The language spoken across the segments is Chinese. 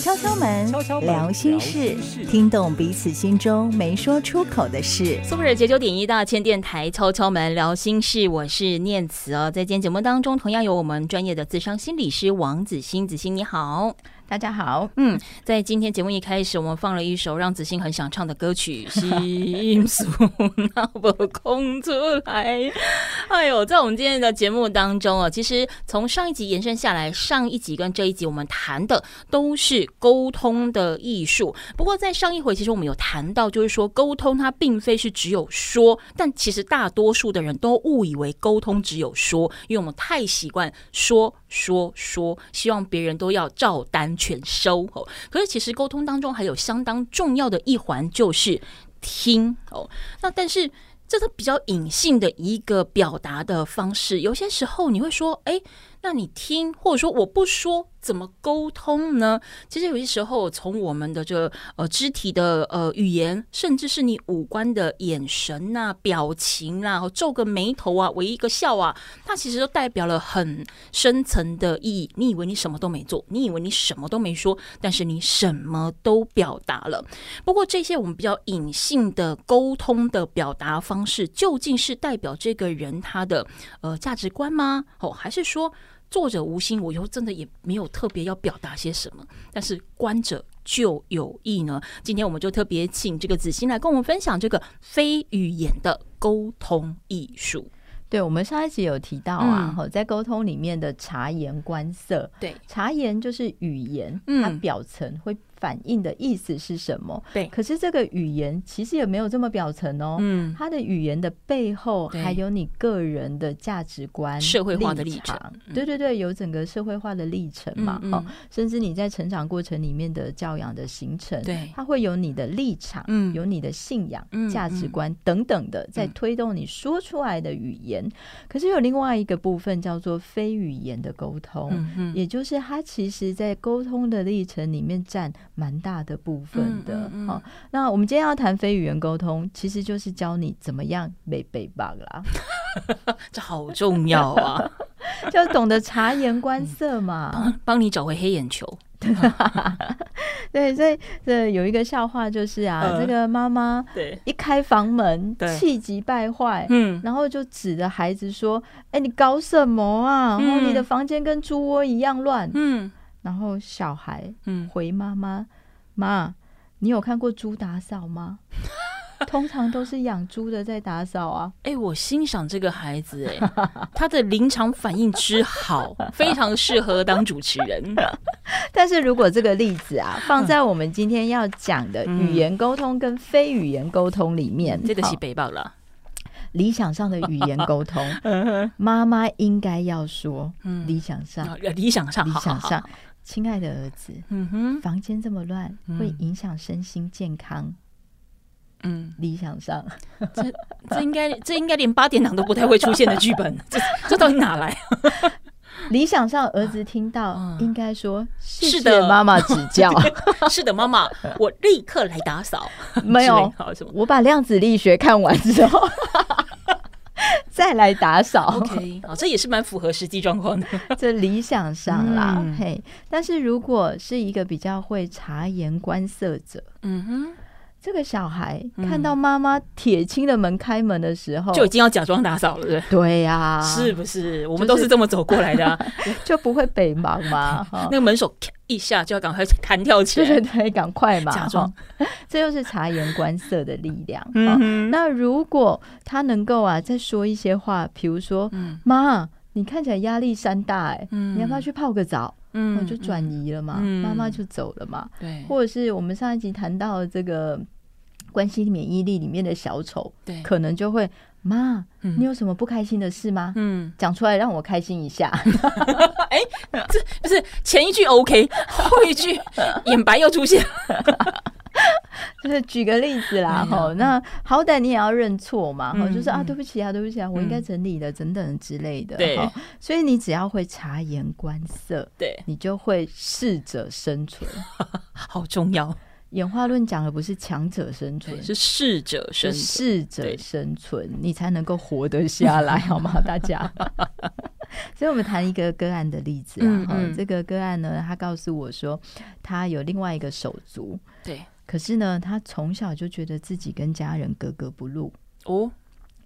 敲敲门，敲敲，聊心事，听懂彼此心中没说出口的事。苏北解九点一大千电台，敲敲门聊心事，我是念慈哦。在今天节目当中，同样有我们专业的智商心理师王子欣，子欣你好。大家好，嗯，在今天节目一开始，我们放了一首让子欣很想唱的歌曲《心事哪有空出来》。哎呦，在我们今天的节目当中啊，其实从上一集延伸下来，上一集跟这一集我们谈的都是沟通的艺术。不过在上一回，其实我们有谈到，就是说沟通它并非是只有说，但其实大多数的人都误以为沟通只有说，因为我们太习惯说说说，希望别人都要照单全收哦，可是其实沟通当中还有相当重要的一环，就是听哦。那但是这是比较隐性的一个表达的方式，有些时候你会说，哎。那你听，或者说我不说，怎么沟通呢？其实有些时候，从我们的这个呃肢体的呃语言，甚至是你五官的眼神呐、表情啊，皱个眉头啊、微一个笑啊，它其实都代表了很深层的意义。你以为你什么都没做，你以为你什么都没说，但是你什么都表达了。不过这些我们比较隐性的沟通的表达方式，究竟是代表这个人他的呃价值观吗？哦，还是说？作者无心，我以后真的也没有特别要表达些什么，但是观者就有意呢。今天我们就特别请这个子欣来跟我们分享这个非语言的沟通艺术。对，我们上一集有提到啊，嗯、在沟通里面的察言观色，对，察言就是语言，它表层会。反应的意思是什么？对，可是这个语言其实也没有这么表层哦。嗯，它的语言的背后还有你个人的价值观、社会化的立场。对对对，有整个社会化的历程嘛。哦，甚至你在成长过程里面的教养的形成，对，它会有你的立场，嗯，有你的信仰、价值观等等的，在推动你说出来的语言。可是有另外一个部分叫做非语言的沟通，也就是它其实在沟通的历程里面占。蛮大的部分的，好、嗯嗯嗯。哦，那我们今天要谈非语言沟通，其实就是教你怎么样没被 bug 啦，这好重要啊，就懂得察言观色嘛，帮帮你找回黑眼球。对，所以这有一个笑话，就是啊，呃、这个妈妈对。一开房门，气急败坏，嗯，然后就指着孩子说：“哎、欸，你搞什么啊？然后、嗯、你的房间跟猪窝一样乱。”嗯。然后小孩回妈妈：“妈，你有看过猪打扫吗？通常都是养猪的在打扫啊。”哎，我欣赏这个孩子，哎，他的临场反应之好，非常适合当主持人。但是如果这个例子啊，放在我们今天要讲的语言沟通跟非语言沟通里面，这个是北报了。理想上的语言沟通，妈妈应该要说：“理想上，理想上，理想上。”亲爱的儿子，嗯哼，房间这么乱，会影响身心健康。嗯，理想上，这这应该这应该连八点档都不太会出现的剧本，这这到底哪来？理想上，儿子听到应该说：“是的，妈妈指教。”是的，妈妈，我立刻来打扫。没有，我把量子力学看完之后。再来打扫，OK，好，这也是蛮符合实际状况的。这理想上啦，嗯、嘿，但是如果是一个比较会察言观色者，嗯哼。这个小孩看到妈妈铁青的门开门的时候，就已经要假装打扫了，对对呀，是不是？我们都是这么走过来的，就不会北忙嘛。那个门手一下就要赶快弹跳起来，对对对，赶快嘛，假装。这又是察言观色的力量。嗯，那如果他能够啊，再说一些话，比如说，妈，你看起来压力山大，哎，你要不要去泡个澡？嗯，就转移了嘛，妈妈就走了嘛。对，或者是我们上一集谈到的这个。关系免疫力里面的小丑，对，可能就会妈，你有什么不开心的事吗？嗯，讲出来让我开心一下。哎，这不是前一句 OK，后一句 眼白又出现。就是举个例子啦，哈，那好歹你也要认错嘛，哈，就是啊，对不起啊，对不起啊，我应该整理的，等等之类的。对，所以你只要会察言观色，对，你就会适者生存，好重要。演化论讲的不是强者生存，是适者生适者生存，你才能够活得下来，好吗？大家。所以，我们谈一个个案的例子啊。嗯嗯、这个个案呢，他告诉我说，他有另外一个手足。对。可是呢，他从小就觉得自己跟家人格格不入哦，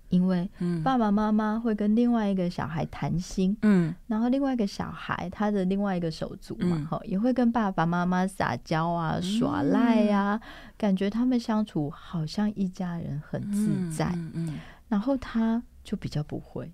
因为爸爸妈妈会跟另外一个小孩谈心，嗯，然后另外一个小孩他的另外一个手足嘛，哈、嗯，也会跟爸爸妈妈撒娇啊、耍赖啊，嗯、感觉他们相处好像一家人很自在，嗯，嗯嗯，然后他就比较不会，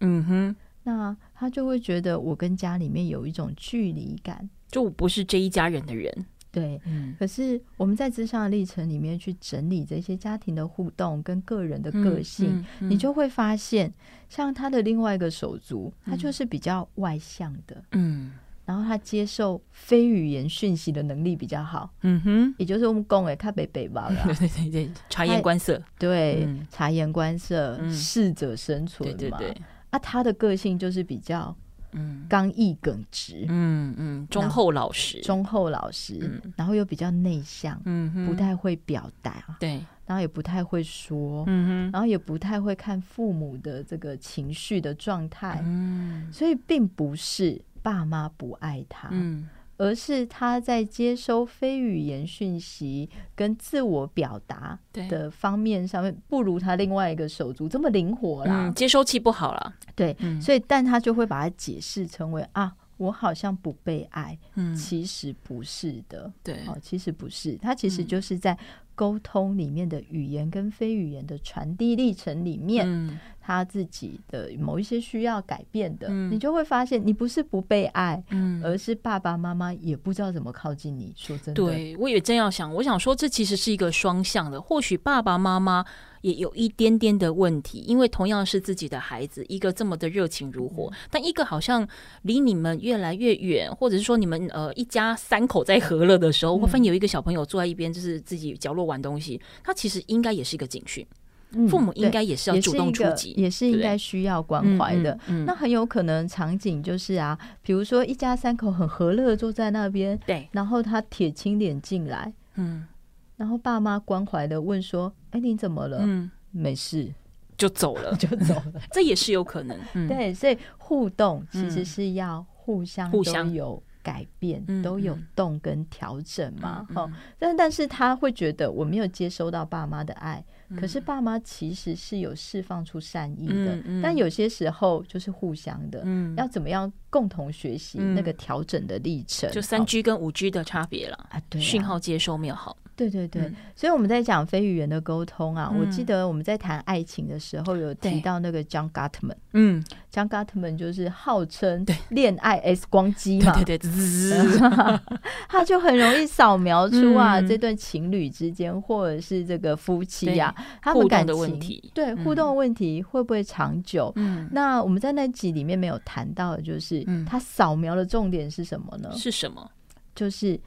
嗯哼，那他就会觉得我跟家里面有一种距离感，就我不是这一家人的人。对，嗯，可是我们在咨商的历程里面去整理这些家庭的互动跟个人的个性，嗯嗯。嗯、你就会发现，像他的另外一个手足，他就是比较外向的，嗯，然后他接受非语言讯息的能力比较好，嗯哼，也就是我们讲的他北北吧，对对对，察言观色，对，嗯、察言观色，适、嗯、者生存嘛，对对对，啊，他的个性就是比较。嗯，刚毅耿直，嗯嗯，忠厚老实，忠厚老实，嗯、然后又比较内向，嗯，不太会表达，对，然后也不太会说，嗯哼，然后也不太会看父母的这个情绪的状态，嗯，所以并不是爸妈不爱他，嗯。而是他在接收非语言讯息跟自我表达的方面上面，不如他另外一个手足这么灵活啦，嗯、接收器不好了。对，嗯、所以但他就会把它解释成为啊，我好像不被爱，嗯、其实不是的，对，哦，其实不是，他其实就是在沟通里面的语言跟非语言的传递历程里面。嗯他自己的某一些需要改变的，嗯、你就会发现，你不是不被爱，嗯、而是爸爸妈妈也不知道怎么靠近你。说真的，对，我也正要想，我想说，这其实是一个双向的。或许爸爸妈妈也有一点点的问题，因为同样是自己的孩子，一个这么的热情如火，嗯、但一个好像离你们越来越远，或者是说你们呃一家三口在和乐的时候，会发现有一个小朋友坐在一边，就是自己角落玩东西，他其实应该也是一个警讯。父母应该也是要主动出击，也是应该需要关怀的。那很有可能场景就是啊，比如说一家三口很和乐坐在那边，对，然后他铁青脸进来，嗯，然后爸妈关怀的问说：“哎，你怎么了？”嗯，没事，就走了，就走了，这也是有可能。对，所以互动其实是要互相互相有改变，都有动跟调整嘛。哈，但但是他会觉得我没有接收到爸妈的爱。可是爸妈其实是有释放出善意的，但有些时候就是互相的，嗯、要怎么样共同学习那个调整的历程？就三 G 跟五 G 的差别了啊，对，讯号接收没有好。对对对，所以我们在讲非语言的沟通啊，我记得我们在谈爱情的时候有提到那个 John Gottman，嗯，John Gottman 就是号称恋爱 X 光机嘛，对对对，他就很容易扫描出啊这对情侣之间或者是这个夫妻啊，他们感情的问题，对互动的问题会不会长久？嗯，那我们在那集里面没有谈到的就是，他扫描的重点是什么呢？是什么？就是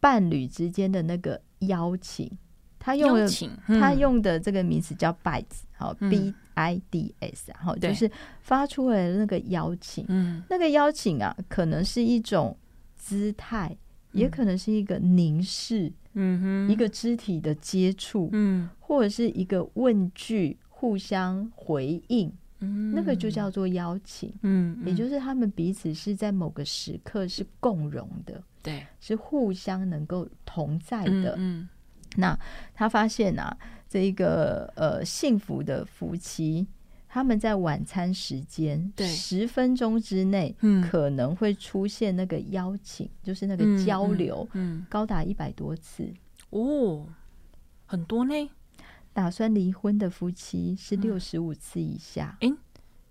伴侣之间的那个。邀请，他用的他用的这个名词叫 bids，好，b i d s，然后就是发出来的那个邀请，那个邀请啊，可能是一种姿态，也可能是一个凝视，一个肢体的接触，或者是一个问句，互相回应，那个就叫做邀请，也就是他们彼此是在某个时刻是共融的。对，是互相能够同在的。嗯，嗯，那他发现啊，这一个呃幸福的夫妻，他们在晚餐时间对。十分钟之内，可能会出现那个邀请，嗯、就是那个交流，嗯，嗯高达一百多次。哦，很多呢。打算离婚的夫妻是六十五次以下，哎、嗯，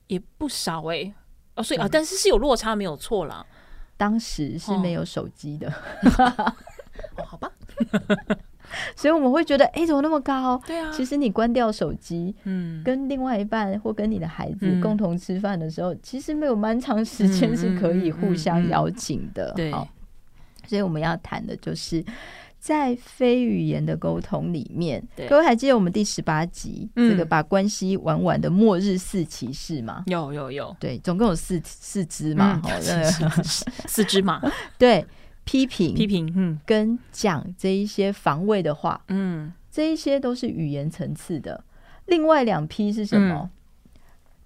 也不少哎、欸。哦，所以啊，但是是有落差，没有错啦。当时是没有手机的，哦 哦，好吧，所以我们会觉得，哎，怎么那么高？对啊，其实你关掉手机，嗯，跟另外一半或跟你的孩子共同吃饭的时候，嗯、其实没有蛮长时间是可以互相邀请的。对，所以我们要谈的就是。在非语言的沟通里面，各位还记得我们第十八集、嗯、这个把关系玩完的末日四骑士吗？有有有，对，总共有四四只嘛，四只嘛，对，批评。批评，嗯，跟讲这一些防卫的话，嗯，这一些都是语言层次的。另外两批是什么？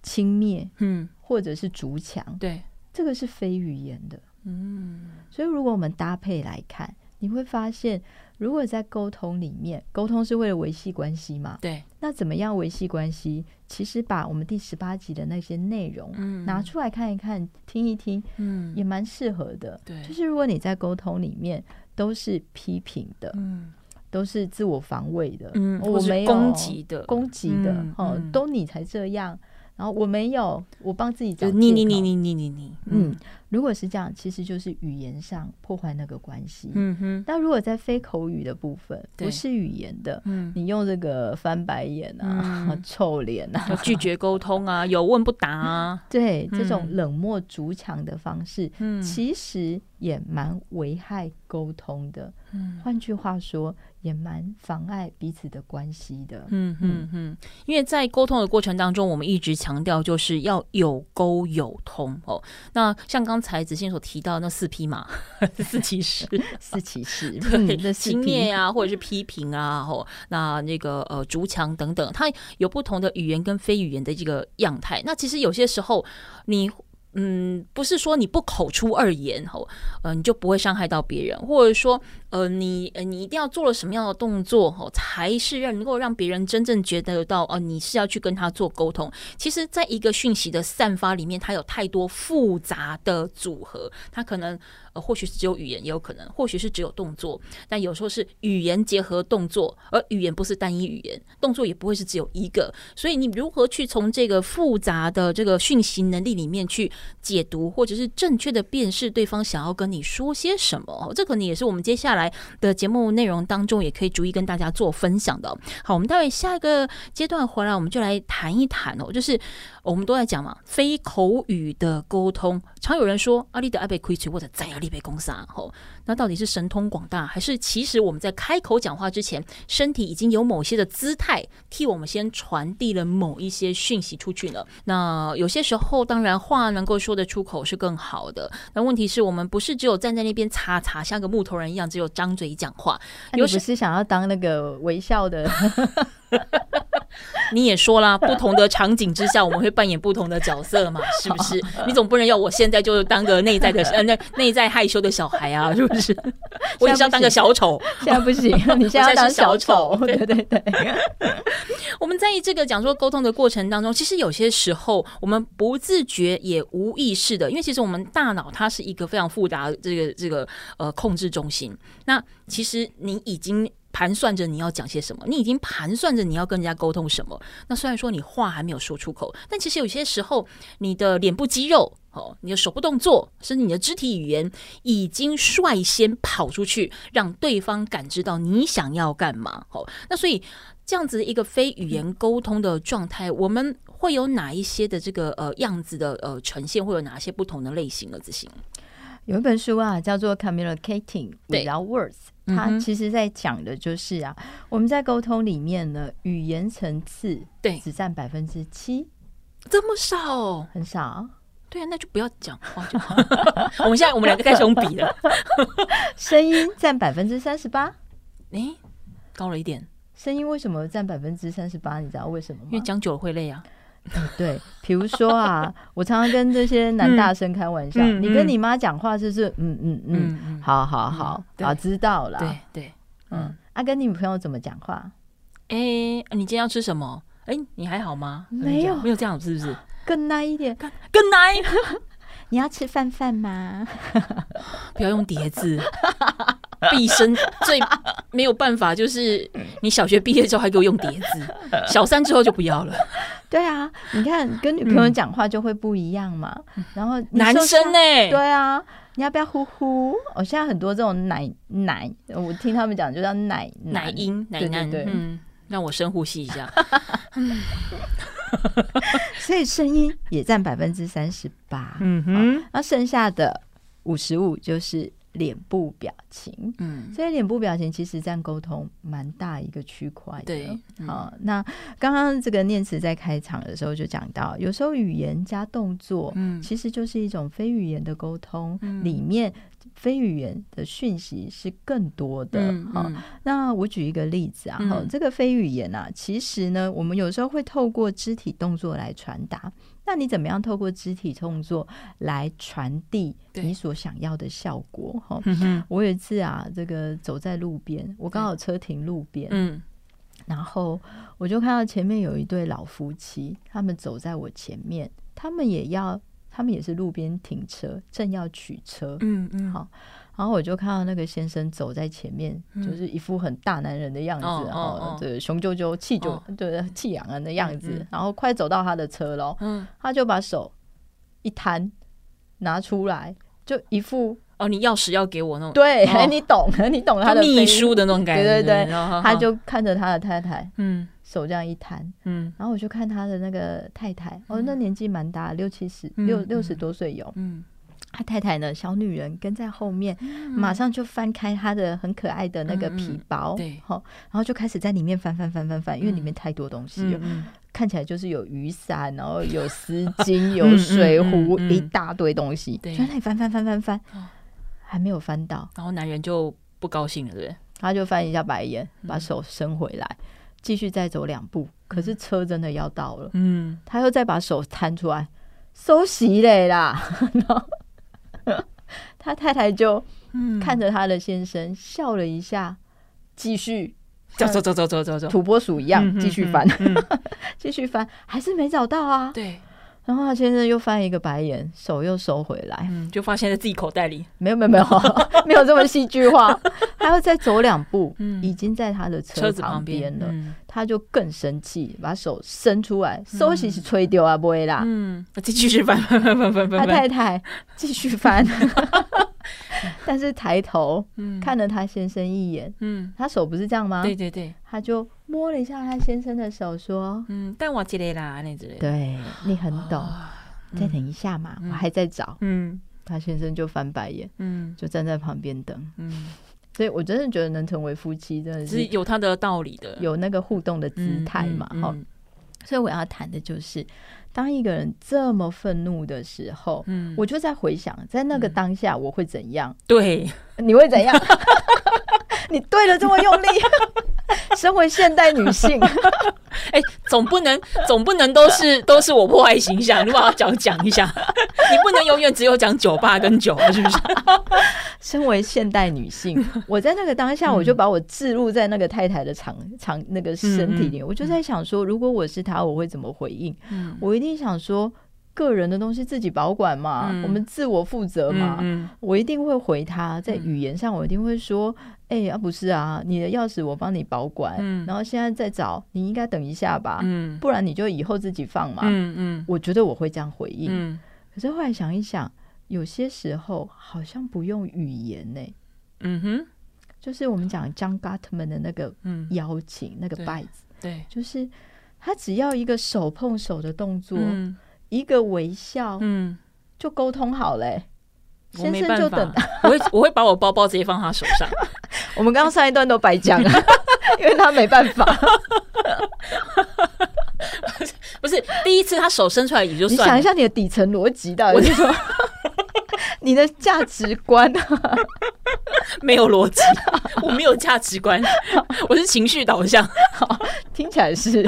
轻蔑、嗯，嗯。或者是逐强，对，这个是非语言的。嗯，所以如果我们搭配来看，你会发现，如果在沟通里面，沟通是为了维系关系嘛？对。那怎么样维系关系？其实把我们第十八集的那些内容拿出来看一看、听一听，嗯，也蛮适合的。对，就是如果你在沟通里面都是批评的，嗯，都是自我防卫的，嗯，我没有攻击的，攻击的，哦，都你才这样，然后我没有，我帮自己找你你你你你你你，嗯。如果是这样，其实就是语言上破坏那个关系。嗯哼。那如果在非口语的部分，不是语言的，嗯，你用这个翻白眼啊、嗯、臭脸啊、拒绝沟通啊、有问不答啊，对，这种冷漠逐强的方式，嗯，其实也蛮危害沟通的。嗯，换句话说，也蛮妨碍彼此的关系的。嗯嗯嗯，因为在沟通的过程当中，我们一直强调就是要有沟有通哦。那像刚才子欣所提到那四匹马，四骑士，四骑士，对，轻蔑啊，或者是批评啊，吼，那那个呃，竹墙等等，它有不同的语言跟非语言的这个样态。那其实有些时候，你嗯，不是说你不口出二言，吼，呃，你就不会伤害到别人，或者说。呃，你呃，你一定要做了什么样的动作吼，才是让能够让别人真正觉得到哦，你是要去跟他做沟通。其实，在一个讯息的散发里面，它有太多复杂的组合，它可能呃，或许是只有语言，也有可能，或许是只有动作，但有时候是语言结合动作，而语言不是单一语言，动作也不会是只有一个。所以，你如何去从这个复杂的这个讯息能力里面去解读，或者是正确的辨识对方想要跟你说些什么？这可能也是我们接下来。的节目内容当中，也可以逐一跟大家做分享的。好，我们待会下一个阶段回来，我们就来谈一谈哦，就是我们都在讲嘛，非口语的沟通。常有人说阿里的阿贝亏吹或者在你被攻杀吼，那到底是神通广大，还是其实我们在开口讲话之前，身体已经有某些的姿态替我们先传递了某一些讯息出去呢？那有些时候，当然话能够说得出口是更好的。那问题是我们不是只有站在那边擦擦，像个木头人一样，只有。张嘴讲话，有时是想要当那个微笑的。你也说啦，不同的场景之下，我们会扮演不同的角色嘛，是不是？你总不能要我现在就当个内在的呃，那内在害羞的小孩啊，是不是？我也是要当个小丑，现在不行，你现在要当小丑，对对对。我们在这个讲说沟通的过程当中，其实有些时候我们不自觉也无意识的，因为其实我们大脑它是一个非常复杂的这个这个呃控制中心。那其实你已经。盘算着你要讲些什么，你已经盘算着你要跟人家沟通什么。那虽然说你话还没有说出口，但其实有些时候，你的脸部肌肉、哦，你的手部动作，甚至你的肢体语言，已经率先跑出去，让对方感知到你想要干嘛。哦，那所以这样子的一个非语言沟通的状态，我们会有哪一些的这个呃样子的呃呈现，会有哪些不同的类型的字型？有一本书啊，叫做《Communicating Without Words》，它其实在讲的就是啊，我们在沟通里面呢，语言层次对只占百分之七，这么少，很少。对啊，那就不要讲话就好。我们现在我们两个开始用笔了。声音占百分之三十八，诶，高了一点。声音为什么占百分之三十八？你知道为什么吗？因为讲久了会累啊。嗯、对，比如说啊，我常常跟这些男大生开玩笑，嗯、你跟你妈讲话就是嗯嗯嗯，嗯，好好好，啊、知道了。对对，嗯，啊，跟你女朋友怎么讲话？哎，你今天要吃什么？哎，你还好吗？没有，没有这样，是不是？更奶一点，更奶。你要吃饭饭吗？不要用叠字。毕生最没有办法，就是你小学毕业之后还给我用叠字，小三之后就不要了。对啊，你看跟女朋友讲话就会不一样嘛。嗯、然后男生呢、欸？对啊，你要不要呼呼？我、哦、现在很多这种奶奶，我听他们讲就叫奶奶音奶奶。对，嗯，让我深呼吸一下。所以声音也占百分之三十八。嗯哼，那剩下的五十五就是。脸部表情，嗯，所以脸部表情其实占沟通蛮大一个区块的。对，好，那刚刚这个念慈在开场的时候就讲到，有时候语言加动作，嗯，其实就是一种非语言的沟通，里面非语言的讯息是更多的。好、嗯嗯，那我举一个例子啊，哈、嗯，这个非语言啊，其实呢，我们有时候会透过肢体动作来传达。那你怎么样透过肢体动作来传递你所想要的效果？哈，我有一次啊，这个走在路边，我刚好车停路边，嗯。然后我就看到前面有一对老夫妻，他们走在我前面，他们也要，他们也是路边停车，正要取车，嗯嗯，好，然后我就看到那个先生走在前面，嗯、就是一副很大男人的样子，哦、然后这雄赳赳、气就对 气昂昂的样子，嗯、然后快走到他的车喽，嗯，他就把手一摊，拿出来，就一副。哦，你钥匙要给我那种？对，哦、你懂，你懂他的秘书的那种感觉。对对对，他就看着他的太太，嗯，手这样一摊，嗯，然后我就看他的那个太太，嗯、哦，那年纪蛮大，六七十，六六十多岁有，嗯，他太太呢，小女人跟在后面，嗯、马上就翻开他的很可爱的那个皮包，对、然后就开始在里面翻翻翻翻翻，因为里面太多东西了，看起来就是有雨伞，然后有丝巾，有水壶，一大堆东西，对，就在那里翻翻翻翻翻。还没有翻到，然后男人就不高兴了，对不对？他就翻一下白眼，把手伸回来，继续再走两步。可是车真的要到了，嗯，他又再把手摊出来，收席嘞啦。然后他太太就看着他的先生笑了一下，继续走走走走走走走，土拨鼠一样继续翻，继续翻，还是没找到啊？对。然后他先生又翻一个白眼，手又收回来，嗯，就发现在自己口袋里。没有没有没有，没有这么戏剧化。他要再走两步，嗯，已经在他的车旁边了。他就更生气，把手伸出来，收起是吹丢啊，不会啦。嗯，继续翻翻翻翻翻翻。他太太继续翻，但是抬头看了他先生一眼，嗯，他手不是这样吗？对对对，他就摸了一下他先生的手，说：“嗯，但我记得啦，那之类。”对，你很懂。再等一下嘛，我还在找。嗯，他先生就翻白眼，嗯，就站在旁边等。嗯。所以，我真的觉得能成为夫妻，真的是有他的道理的，有那个互动的姿态嘛，哈、嗯。嗯、所以我要谈的就是，当一个人这么愤怒的时候，嗯，我就在回想，在那个当下我会怎样？对，你会怎样？你对了这么用力。身为现代女性，哎、欸，总不能总不能都是都是我破坏形象，你把它讲讲一下，你不能永远只有讲酒吧跟酒，是不是？身为现代女性，我在那个当下，我就把我置入在那个太太的长长那个身体里，嗯、我就在想说，如果我是她，我会怎么回应？嗯、我一定想说。个人的东西自己保管嘛，嗯、我们自我负责嘛。嗯嗯、我一定会回他，在语言上我一定会说：“哎、嗯欸，啊不是啊，你的钥匙我帮你保管，嗯、然后现在在找，你应该等一下吧，嗯、不然你就以后自己放嘛。嗯”嗯嗯，我觉得我会这样回应。嗯、可是后来想一想，有些时候好像不用语言呢、欸。嗯哼，就是我们讲 John Gottman 的那个邀请，嗯、那个 bites，对，对就是他只要一个手碰手的动作。嗯一个微笑，嗯，就沟通好嘞。先生就等，我会我会把我包包直接放他手上。我们刚刚上一段都白讲了，因为他没办法。不是第一次他手伸出来也就算。你想一下你的底层逻辑到底是什么？你的价值观没有逻辑，我没有价值观，我是情绪导向。好，听起来是。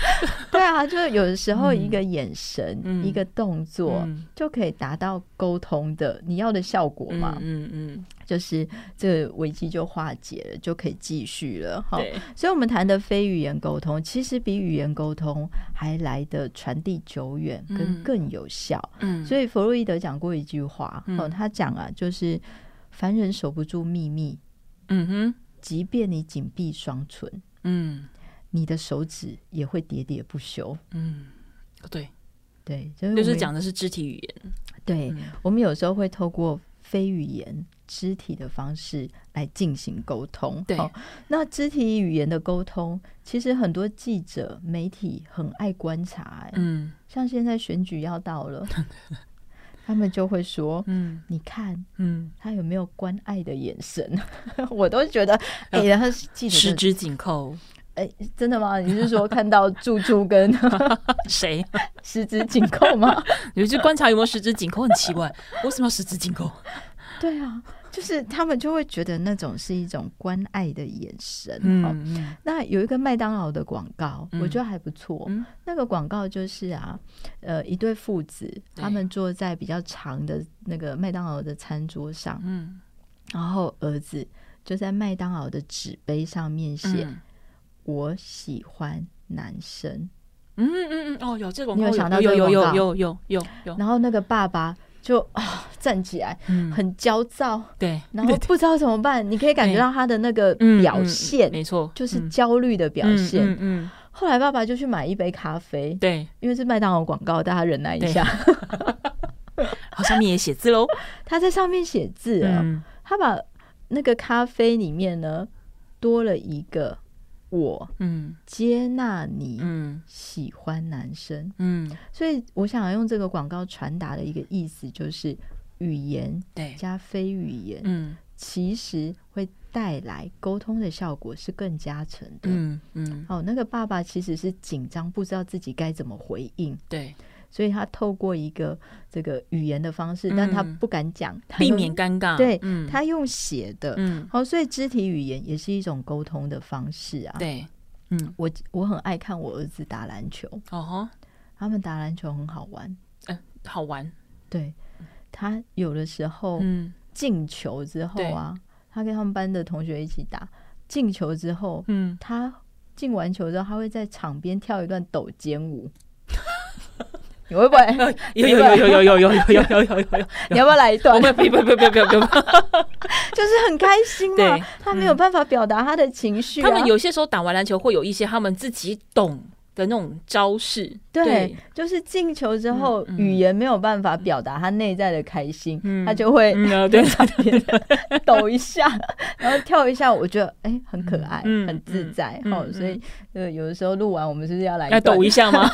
对啊，就是有的时候一个眼神、嗯、一个动作，嗯、就可以达到沟通的你要的效果嘛。嗯嗯，嗯就是这个危机就化解了，就可以继续了。哈对，所以我们谈的非语言沟通，其实比语言沟通还来得传递久远，跟更有效。嗯，所以弗洛伊德讲过一句话，哦、嗯，他讲啊，就是凡人守不住秘密。嗯哼，即便你紧闭双唇。嗯。你的手指也会喋喋不休。嗯，对，对，就是讲的是肢体语言。对，嗯、我们有时候会透过非语言肢体的方式来进行沟通。对、哦，那肢体语言的沟通，其实很多记者、媒体很爱观察。嗯，像现在选举要到了，他们就会说：“嗯，你看，嗯，他有没有关爱的眼神？” 我都觉得，哎、欸，他记者十指紧扣。哎，真的吗？你是说看到猪猪跟 谁 十指紧扣吗？你去观察有没有十指紧扣？很奇怪，为什么要十指紧扣？对啊。就是他们就会觉得那种是一种关爱的眼神。嗯，嗯，那有一个麦当劳的广告，嗯，我觉得还不错。嗯，那个广告就是啊，呃，一对父子，他们坐在比较长的那个麦当劳的餐桌上，嗯，然后儿子就在麦当劳的纸杯上面写，嗯：“我喜欢男生。”嗯嗯嗯，哦，有这个广告，你有想到？有有有有有有有。然后那个爸爸。就啊，站起来，很焦躁，对，然后不知道怎么办。你可以感觉到他的那个表现，没错，就是焦虑的表现。嗯嗯。后来爸爸就去买一杯咖啡，对，因为是麦当劳广告，大家忍耐一下。好，上面也写字喽。他在上面写字啊，他把那个咖啡里面呢多了一个。我嗯，接纳你嗯，喜欢男生。嗯，所以我想要用这个广告传达的一个意思就是语言对。加非语言嗯，其实会带来沟通的效果是更加成的。嗯嗯。哦，那个爸爸其实是紧张，不知道自己该怎么回应。对。所以他透过一个这个语言的方式，嗯、但他不敢讲，避免尴尬。对，嗯、他用写的，嗯，好，所以肢体语言也是一种沟通的方式啊。对，嗯，我我很爱看我儿子打篮球，哦吼，他们打篮球很好玩，嗯，好玩。对，他有的时候，嗯，进球之后啊，他跟他们班的同学一起打，进球之后，嗯，他进完球之后，他会在场边跳一段抖肩舞。你会不会？有有有有有有有有有有有有，你要不要来一段？不不不不不不不，就是很开心嘛。他没有办法表达他的情绪。他们有些时候打完篮球会有一些他们自己懂的那种招式。对，就是进球之后语言没有办法表达他内在的开心，他就会对抖一下，然后跳一下。我觉得哎很可爱，很自在。哦，所以呃有的时候录完我们是不是要来要抖一下吗？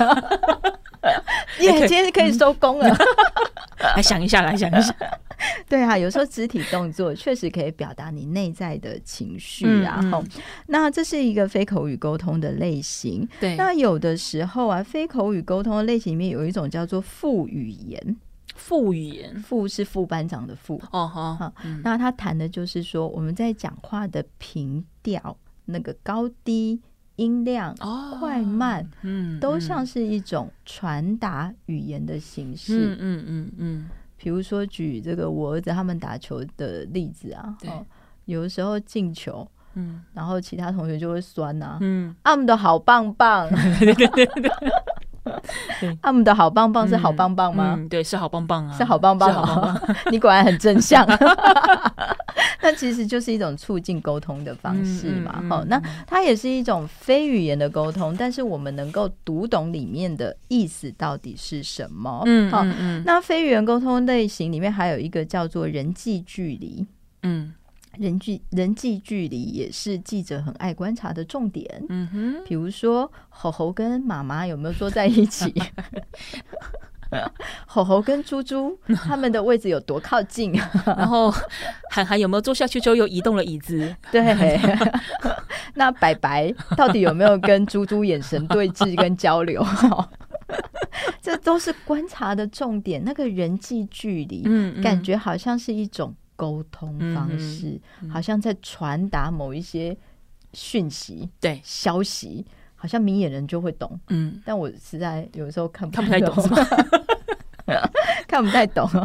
耶今天可以收工了。来想一下，来想一下。对啊，有时候肢体动作确实可以表达你内在的情绪啊。嗯嗯、那这是一个非口语沟通的类型。对，那有的时候啊，非口语沟通的类型里面有一种叫做副语言。副语言，副是副班长的副。哦哈，嗯、那他谈的就是说，我们在讲话的频调，那个高低。音量、快慢，嗯，都像是一种传达语言的形式。嗯嗯嗯，比如说举这个我儿子他们打球的例子啊，哦，有的时候进球，嗯，然后其他同学就会酸呐，嗯，他们的好棒棒，对对对对，阿姆的好棒棒是好棒棒吗？对，是好棒棒啊，是好棒棒，你果然很正向。那其实就是一种促进沟通的方式嘛，好、嗯嗯嗯，那它也是一种非语言的沟通，但是我们能够读懂里面的意思到底是什么，嗯，好，那非语言沟通类型里面还有一个叫做人际距离，嗯，人际人际距离也是记者很爱观察的重点，嗯哼，比如说猴猴跟妈妈有没有坐在一起？猴猴跟猪猪 他们的位置有多靠近？然后涵涵有没有坐下去之后又移动了椅子？对，那白白到底有没有跟猪猪眼神对峙跟交流？这都是观察的重点。那个人际距离，嗯，感觉好像是一种沟通方式，好像在传达某一些讯息，对，消息。好像明眼人就会懂，嗯，但我实在有时候看不太懂，看不太懂。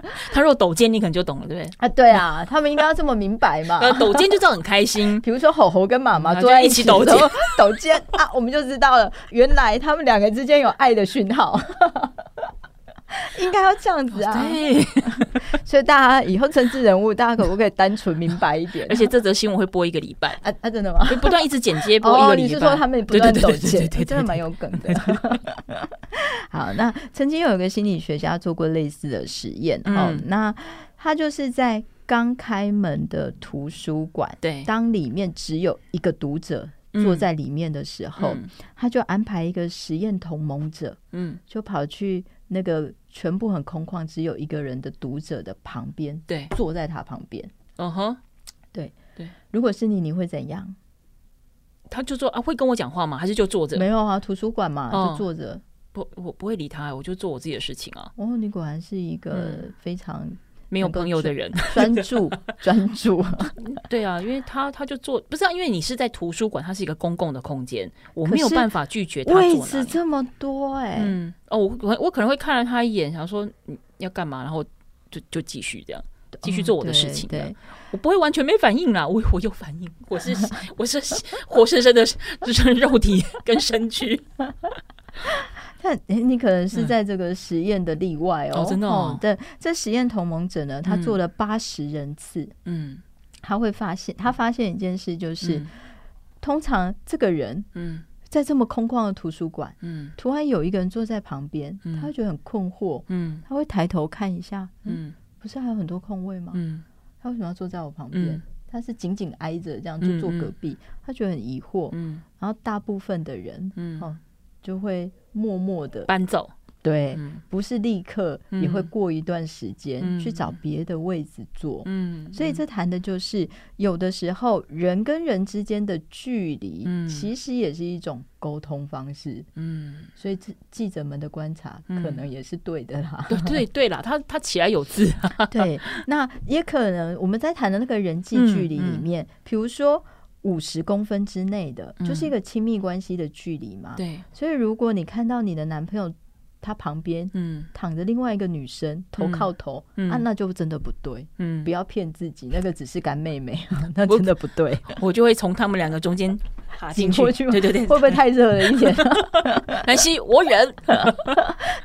他若抖肩，你可能就懂了，对不对？啊，对啊，他们应该要这么明白嘛。抖肩就这样很开心，比如说吼吼跟妈妈坐在一起抖肩，抖肩啊，我们就知道了，原来他们两个之间有爱的讯号。应该要这样子啊！对，所以大家以后政治人物，大家可不可以单纯明白一点？而且这则新闻会播一个礼拜啊啊！真的吗？不断 一直剪接播一个礼拜。你是说他们不断抖肩？真的蛮有梗的。好，那曾经有一个心理学家做过类似的实验，哦，那他就是在刚开门的图书馆，对，当里面只有一个读者坐在里面的时候，他就安排一个实验同盟者，嗯，就跑去。那个全部很空旷，只有一个人的读者的旁边，对，坐在他旁边。嗯哼，对对。如果是你，你会怎样？他就说啊，会跟我讲话吗？还是就坐着？没有啊，图书馆嘛，就坐着。不，我不会理他，我就做我自己的事情啊。哦，你果然是一个非常没有朋友的人，专注专注。对啊，因为他他就做不是啊，因为你是在图书馆，它是一个公共的空间，我没有办法拒绝他。位置这么多哎、欸，嗯哦，我我我可能会看了他一眼，想说你要干嘛，然后就就继续这样。继续做我的事情，对，我不会完全没反应啦，我我有反应，我是我是 活生生的，就是肉体跟身躯。但你可能是在这个实验的例外哦，真的哦。对，这实验同盟者呢，他做了八十人次，嗯，他会发现，他发现一件事，就是通常这个人，嗯，在这么空旷的图书馆，嗯，突然有一个人坐在旁边，他会觉得很困惑，嗯，他会抬头看一下，嗯。不是还有很多空位吗？嗯，他为什么要坐在我旁边？嗯、他是紧紧挨着这样就坐隔壁，他觉得很疑惑。嗯，然后大部分的人，嗯，哦，就会默默的搬走。对，嗯、不是立刻，也会过一段时间、嗯、去找别的位置坐。嗯，所以这谈的就是有的时候人跟人之间的距离，嗯、其实也是一种沟通方式。嗯，所以记者们的观察可能也是对的啦。对对 对啦，他他起来有字。对，那也可能我们在谈的那个人际距离里面，比、如说五十公分之内的，就是一个亲密关系的距离嘛。对，所以如果你看到你的男朋友。他旁边，嗯，躺着另外一个女生，头靠头，啊，那就真的不对，嗯，不要骗自己，那个只是干妹妹，那真的不对，我就会从他们两个中间 爬进去，对对对，会不会太热了一点？南希，我忍。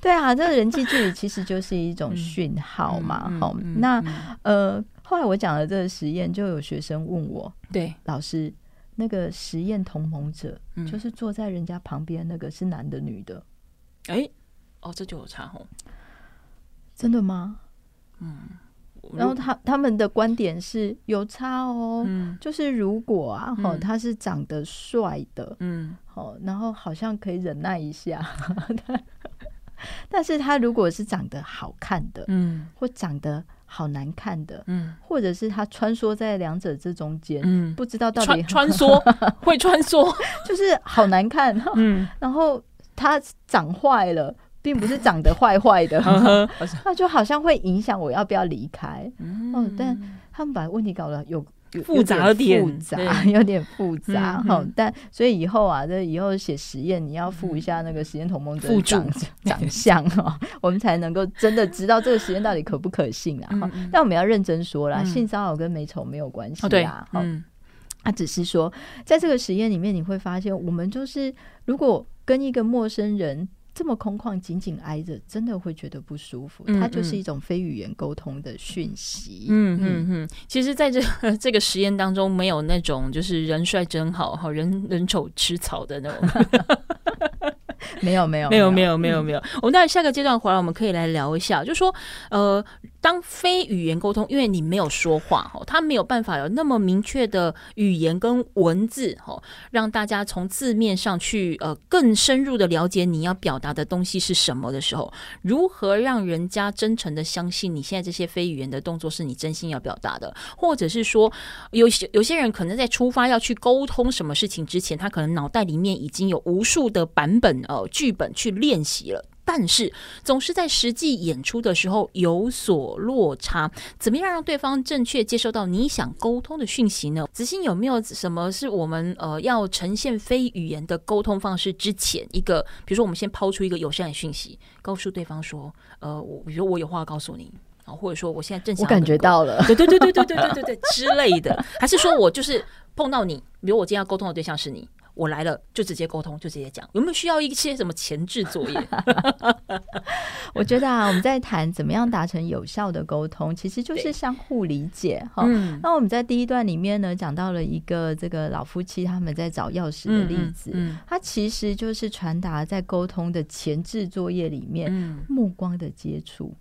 对啊，这个人际距离其实就是一种讯号嘛，好，那呃，后来我讲了这个实验，就有学生问我，对，老师，那个实验同盟者，就是坐在人家旁边那个是男的女的？哎。哦，这就有差哦，真的吗？嗯，然后他他们的观点是有差哦，嗯，就是如果啊，哈，他是长得帅的，嗯，好，然后好像可以忍耐一下，但是他如果是长得好看的，嗯，或长得好难看的，嗯，或者是他穿梭在两者这中间，嗯，不知道到底穿梭 会穿梭，就是好难看，嗯，然后他长坏了。并不是长得坏坏的，那就好像会影响我要不要离开。哦，但他们把问题搞得有复杂点，复杂有点复杂。哈，但所以以后啊，这以后写实验，你要附一下那个实验同盟者的长长相哦，我们才能够真的知道这个实验到底可不可信啊。但我们要认真说啦，性骚扰跟美丑没有关系啊。嗯，他只是说，在这个实验里面，你会发现，我们就是如果跟一个陌生人。这么空旷，紧紧挨着，真的会觉得不舒服。它就是一种非语言沟通的讯息。嗯嗯嗯。其实，在这 这个实验当中，没有那种就是人帅真好，好，人人丑吃草的那种。没有没有没有没有没有没有。我们待会下个阶段回来，我们可以来聊一下，就说，呃。当非语言沟通，因为你没有说话哈，他没有办法有那么明确的语言跟文字哈，让大家从字面上去呃更深入的了解你要表达的东西是什么的时候，如何让人家真诚的相信你现在这些非语言的动作是你真心要表达的，或者是说有些有些人可能在出发要去沟通什么事情之前，他可能脑袋里面已经有无数的版本呃剧本去练习了。但是总是在实际演出的时候有所落差，怎么样让对方正确接收到你想沟通的讯息呢？子欣有没有什么是我们呃要呈现非语言的沟通方式之前一个，比如说我们先抛出一个友善的讯息，告诉对方说，呃，我比如说我有话告诉你啊，或者说我现在正想我感觉到了，对对对对对对对对对之类的，还是说我就是碰到你，比如我今天要沟通的对象是你。我来了就直接沟通，就直接讲，有没有需要一些什么前置作业？我觉得啊，我们在谈怎么样达成有效的沟通，其实就是相互理解哈。嗯、那我们在第一段里面呢，讲到了一个这个老夫妻他们在找钥匙的例子，嗯嗯、它其实就是传达在沟通的前置作业里面，目光的接触。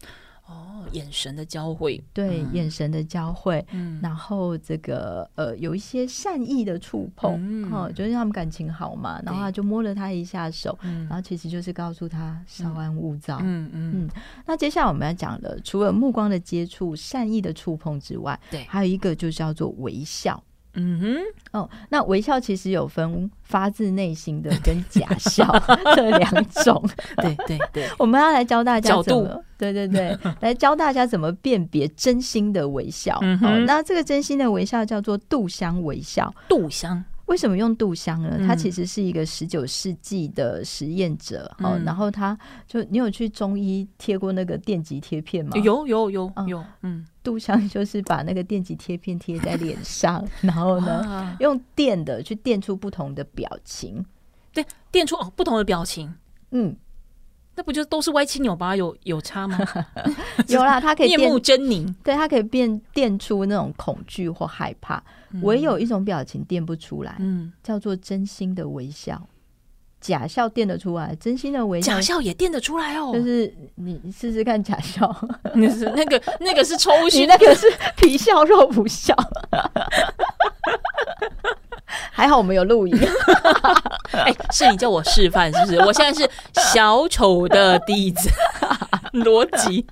哦，眼神的交汇，对，眼神的交汇，嗯，然后这个呃，有一些善意的触碰，嗯，就是他们感情好嘛，然后他就摸了他一下手，然后其实就是告诉他稍安勿躁，嗯。嗯，那接下来我们要讲的，除了目光的接触、善意的触碰之外，对，还有一个就叫做微笑，嗯哼，哦，那微笑其实有分发自内心的跟假笑这两种。对 对对，我们要来教大家怎么，对对对，来教大家怎么辨别真心的微笑。嗯，哦，那这个真心的微笑叫做杜香微笑。杜香。为什么用杜香呢？他其实是一个十九世纪的实验者，哦、嗯，然后他就你有去中医贴过那个电极贴片吗？有有有有，嗯，杜香就是把那个电极贴片贴在脸上，然后呢，啊、用电的去电出不同的表情，对，电出哦不同的表情，嗯。那不就都是歪七扭八，有有差吗？有啦，它可以面目狰狞，对，它可以变电出那种恐惧或害怕。嗯、唯有一种表情电不出来，嗯，叫做真心的微笑。假笑电得出来，真心的微笑，假笑也电得出来哦。就是你试试看假笑，那是那个那个是抽虚，那个是皮笑肉不笑。还好我们有录影，哎，是你叫我示范是不是？我现在是小丑的弟子，逻辑。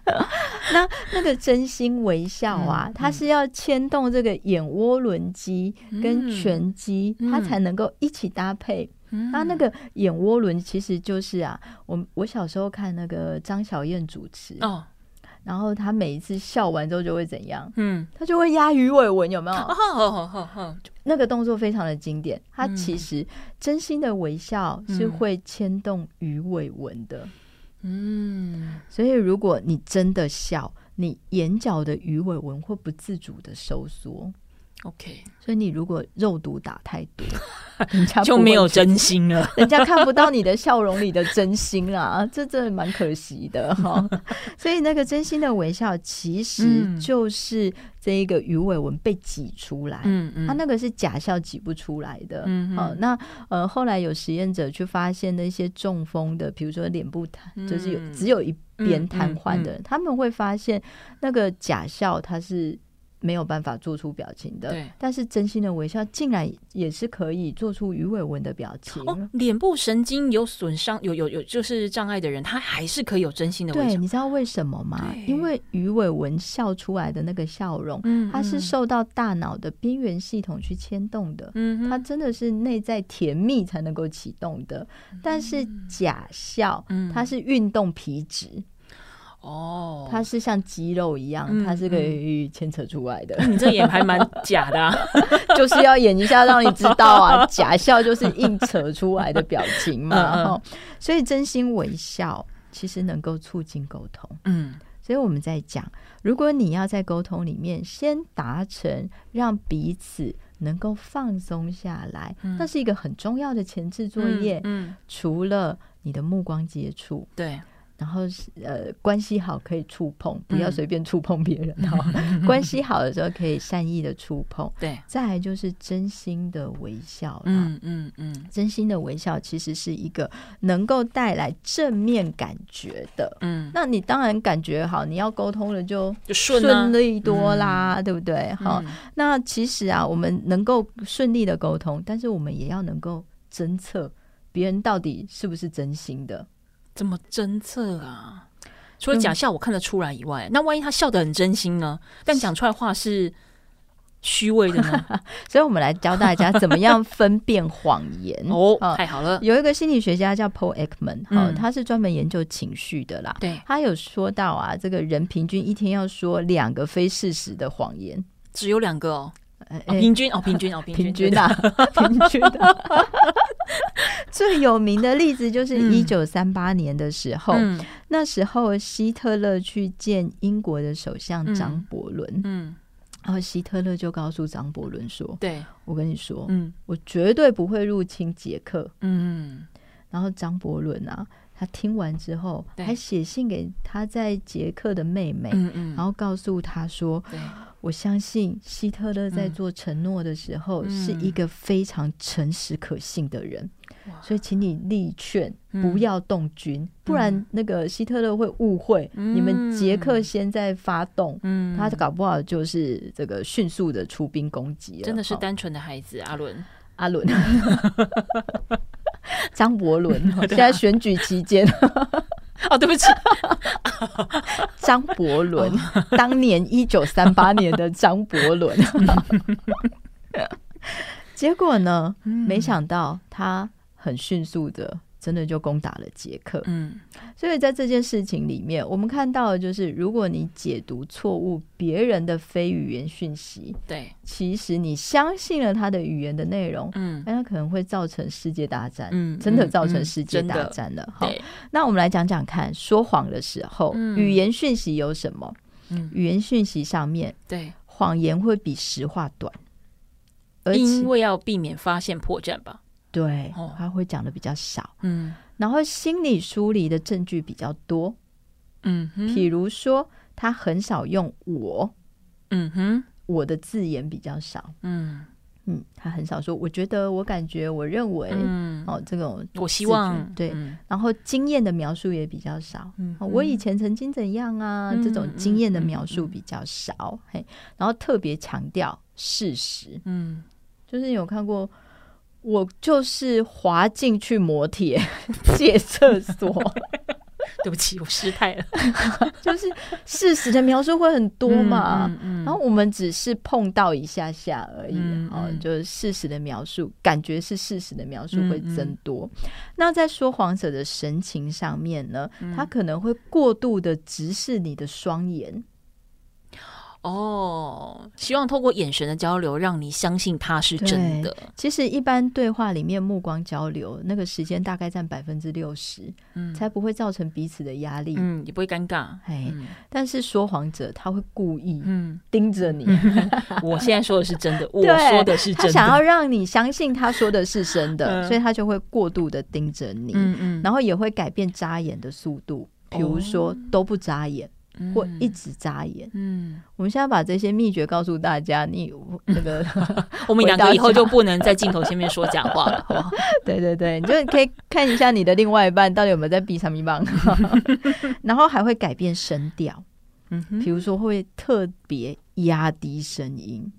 那那个真心微笑啊，嗯、它是要牵动这个眼涡轮肌跟颧肌，嗯、它才能够一起搭配。嗯、那那个眼涡轮其实就是啊，我我小时候看那个张小燕主持哦。然后他每一次笑完之后就会怎样？嗯，他就会压鱼尾纹，有没有？那个动作非常的经典。他其实真心的微笑是会牵动鱼尾纹的。嗯，所以如果你真的笑，你眼角的鱼尾纹会不自主的收缩。OK，所以你如果肉毒打太多，人家就没有真心了，人家看不到你的笑容里的真心啦，这真的蛮可惜的哈。所以那个真心的微笑，其实就是这一个鱼尾纹被挤出来，嗯嗯，他那个是假笑挤不出来的，嗯好，那呃后来有实验者去发现那些中风的，比如说脸部瘫，就是有只有一边瘫痪的人，他们会发现那个假笑它是。没有办法做出表情的，但是真心的微笑竟然也是可以做出鱼尾纹的表情。哦，脸部神经有损伤、有有有就是障碍的人，他还是可以有真心的微笑。对，你知道为什么吗？因为鱼尾纹笑出来的那个笑容，嗯嗯它是受到大脑的边缘系统去牵动的，嗯哼，它真的是内在甜蜜才能够启动的。嗯、但是假笑，它是运动皮质。哦，它是像肌肉一样，嗯、它是可以牵扯出来的。你这演还蛮假的，啊，就是要演一下让你知道啊，假笑就是硬扯出来的表情嘛。嗯嗯，所以真心微笑其实能够促进沟通。嗯，所以我们在讲，如果你要在沟通里面先达成让彼此能够放松下来，嗯、那是一个很重要的前置作业。嗯，嗯除了你的目光接触，对。然后呃，关系好可以触碰，不要随便触碰别人 哈。嗯、关系好的时候可以善意的触碰，对。再来就是真心的微笑，嗯嗯嗯，真心的微笑其实是一个能够带来正面感觉的，嗯。那你当然感觉好，你要沟通了就顺利多啦，啊、对不对？好，嗯、那其实啊，我们能够顺利的沟通，但是我们也要能够侦测别人到底是不是真心的。怎么侦测啊？除了假笑我看得出来以外，嗯、那万一他笑得很真心呢？但讲出来话是虚伪的呢？所以，我们来教大家怎么样分辨谎言 哦。太好了，有一个心理学家叫 Paul Ekman，嗯，他是专门研究情绪的啦。对，他有说到啊，这个人平均一天要说两个非事实的谎言，只有两个哦。平均哦，平均哦，平均的，平均的。最有名的例子就是一九三八年的时候，那时候希特勒去见英国的首相张伯伦，嗯，然后希特勒就告诉张伯伦说：“对，我跟你说，嗯，我绝对不会入侵捷克。”嗯，然后张伯伦啊，他听完之后还写信给他在捷克的妹妹，嗯嗯，然后告诉他说。我相信希特勒在做承诺的时候是一个非常诚实可信的人，嗯、所以请你力劝不要动军，嗯、不然那个希特勒会误会、嗯、你们捷克先在发动，嗯、他搞不好就是这个迅速的出兵攻击。真的是单纯的孩子，阿伦，阿伦，张伯伦，现在选举期间。哦，对不起，张伯伦，当年一九三八年的张伯伦。结果呢，没想到他很迅速的。真的就攻打了捷克，嗯，所以在这件事情里面，我们看到的就是，如果你解读错误别人的非语言讯息，对，其实你相信了他的语言的内容，嗯，那可能会造成世界大战，嗯，真的造成世界大战了。好，那我们来讲讲看，说谎的时候，语言讯息有什么？嗯，语言讯息上面，对，谎言会比实话短，而因为要避免发现破绽吧。对，他会讲的比较少，嗯，然后心理疏离的证据比较多，嗯哼，比如说他很少用我，嗯哼，我的字眼比较少，嗯。嗯，他很少说，我觉得，我感觉，我认为，嗯，哦，这种我希望，对，然后经验的描述也比较少，嗯，我以前曾经怎样啊，这种经验的描述比较少，嘿，然后特别强调事实，嗯，就是有看过。我就是滑进去磨铁 借厕所，对不起，我失态了。就是事实的描述会很多嘛，嗯嗯嗯、然后我们只是碰到一下下而已，哦，就是事实的描述，感觉是事实的描述会增多。那在说谎者的神情上面呢，嗯、他可能会过度的直视你的双眼。哦，希望透过眼神的交流，让你相信他是真的。其实一般对话里面目光交流，那个时间大概占百分之六十，嗯，才不会造成彼此的压力，嗯，也不会尴尬。哎，嗯、但是说谎者他会故意嗯。盯着你，嗯、我现在说的是真的，我说的是真的，他想要让你相信他说的是真的，嗯、所以他就会过度的盯着你，嗯嗯，然后也会改变眨眼的速度，比如说都不眨眼。或一直眨眼。嗯，我们现在把这些秘诀告诉大家。你 那个，我们两个以后就不能在镜头前面说假话了，好不好？对对对，你就可以看一下你的另外一半到底有没有在闭上咪棒，然后还会改变声调。嗯哼，比如说会特别压低声音。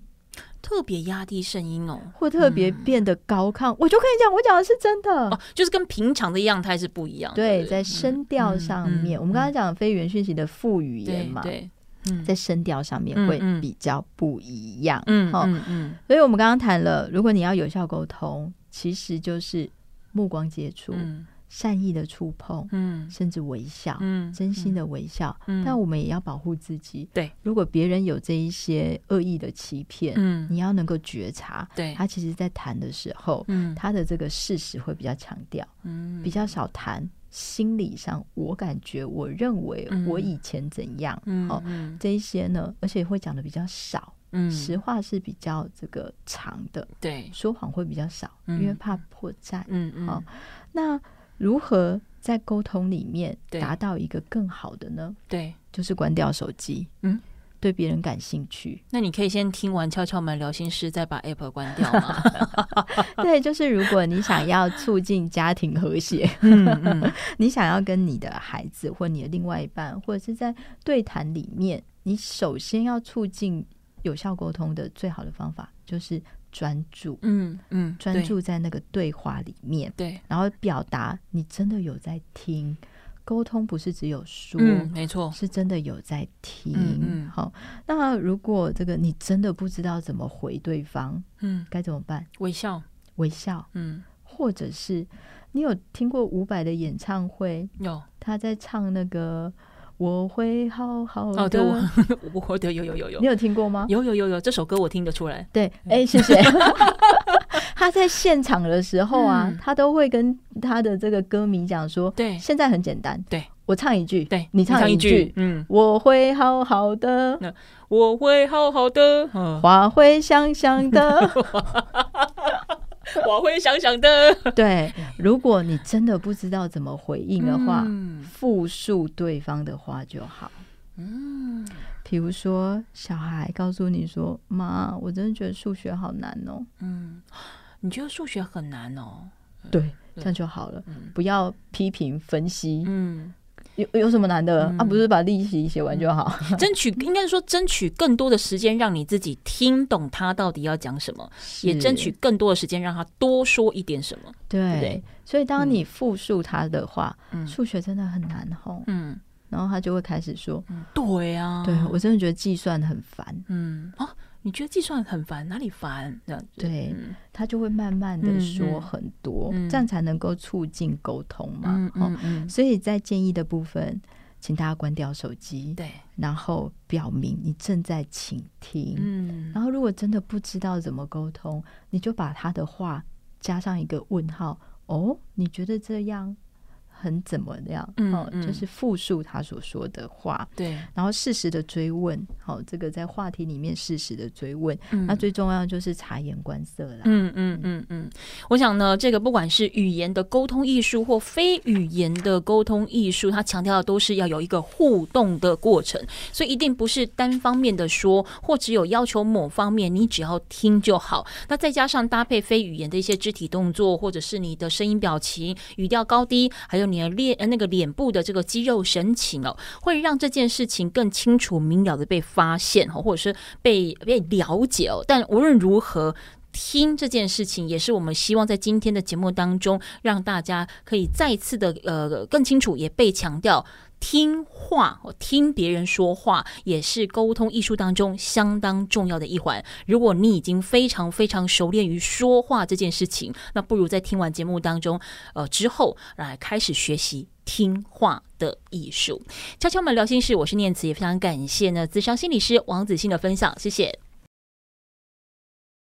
特别压低声音哦，或特别变得高亢，嗯、我就跟你讲，我讲的是真的哦，就是跟平常的样态是不一样的。对，在声调上面，我们刚才讲非语言讯息的副语言嘛，对，在声调上面会比较不一样。嗯嗯嗯，所以我们刚刚谈了，如果你要有效沟通，其实就是目光接触。嗯善意的触碰，嗯，甚至微笑，嗯，真心的微笑，嗯，但我们也要保护自己，对。如果别人有这一些恶意的欺骗，嗯，你要能够觉察，对，他其实在谈的时候，嗯，他的这个事实会比较强调，嗯，比较少谈心理上，我感觉，我认为，我以前怎样，嗯，哦，这一些呢，而且会讲的比较少，嗯，实话是比较这个长的，对，说谎会比较少，因为怕破绽，嗯嗯，好，那。如何在沟通里面达到一个更好的呢？对，就是关掉手机。嗯，对别人感兴趣，那你可以先听完《敲敲门聊心事》，再把 App 关掉吗？对，就是如果你想要促进家庭和谐，嗯嗯，你想要跟你的孩子或你的另外一半，或者是在对谈里面，你首先要促进有效沟通的最好的方法就是。专注，嗯嗯，专注在那个对话里面，对，然后表达你真的有在听，沟通不是只有说，没错，是真的有在听。嗯，好，那如果这个你真的不知道怎么回对方，嗯，该怎么办？微笑，微笑，嗯，或者是你有听过伍佰的演唱会？有，他在唱那个。我会好好的。哦，对，我 我对有有有有，你有听过吗？有有有有，这首歌我听得出来。对，哎，谢谢。他在现场的时候啊，他都会跟他的这个歌迷讲说：“对，现在很简单。对，我唱一句，对，你唱一句，嗯，我会好好的，我会好好的，花会香香的。” 我会想想的。对，如果你真的不知道怎么回应的话，嗯、复述对方的话就好。嗯，比如说小孩告诉你说：“妈，我真的觉得数学好难哦。”嗯，你觉得数学很难哦？对，这样就好了。嗯、不要批评分析。嗯。有有什么难的、嗯、啊？不是把利息写完就好？争取应该说争取更多的时间，让你自己听懂他到底要讲什么，也争取更多的时间让他多说一点什么。对，对对，所以当你复述他的话，嗯、数学真的很难吼。嗯，然后他就会开始说：“对啊，对我真的觉得计算很烦。”嗯啊，你觉得计算很烦，哪里烦？这样子，对，他就会慢慢的说很多，嗯嗯、这样才能够促进沟通嘛。嗯嗯，嗯，所以在建议的部分，请大家关掉手机，对，然后表明你正在倾听。嗯，然后如果真的不知道怎么沟通，你就把他的话加上一个问号。哦，你觉得这样？很怎么样？嗯，嗯，就是复述他所说的话，对，然后适时的追问，好，这个在话题里面适时的追问，嗯，那最重要就是察言观色啦。嗯嗯嗯嗯，我想呢，这个不管是语言的沟通艺术或非语言的沟通艺术，它强调的都是要有一个互动的过程，所以一定不是单方面的说，或只有要求某方面，你只要听就好。那再加上搭配非语言的一些肢体动作，或者是你的声音表情、语调高低，还有。你的脸呃那个脸部的这个肌肉神情哦，会让这件事情更清楚明了的被发现哦，或者是被被了解哦。但无论如何，听这件事情也是我们希望在今天的节目当中，让大家可以再次的呃更清楚，也被强调。听话，听别人说话也是沟通艺术当中相当重要的一环。如果你已经非常非常熟练于说话这件事情，那不如在听完节目当中，呃之后来开始学习听话的艺术。悄悄们聊心事，我是念慈，也非常感谢呢自商心理师王子欣的分享，谢谢。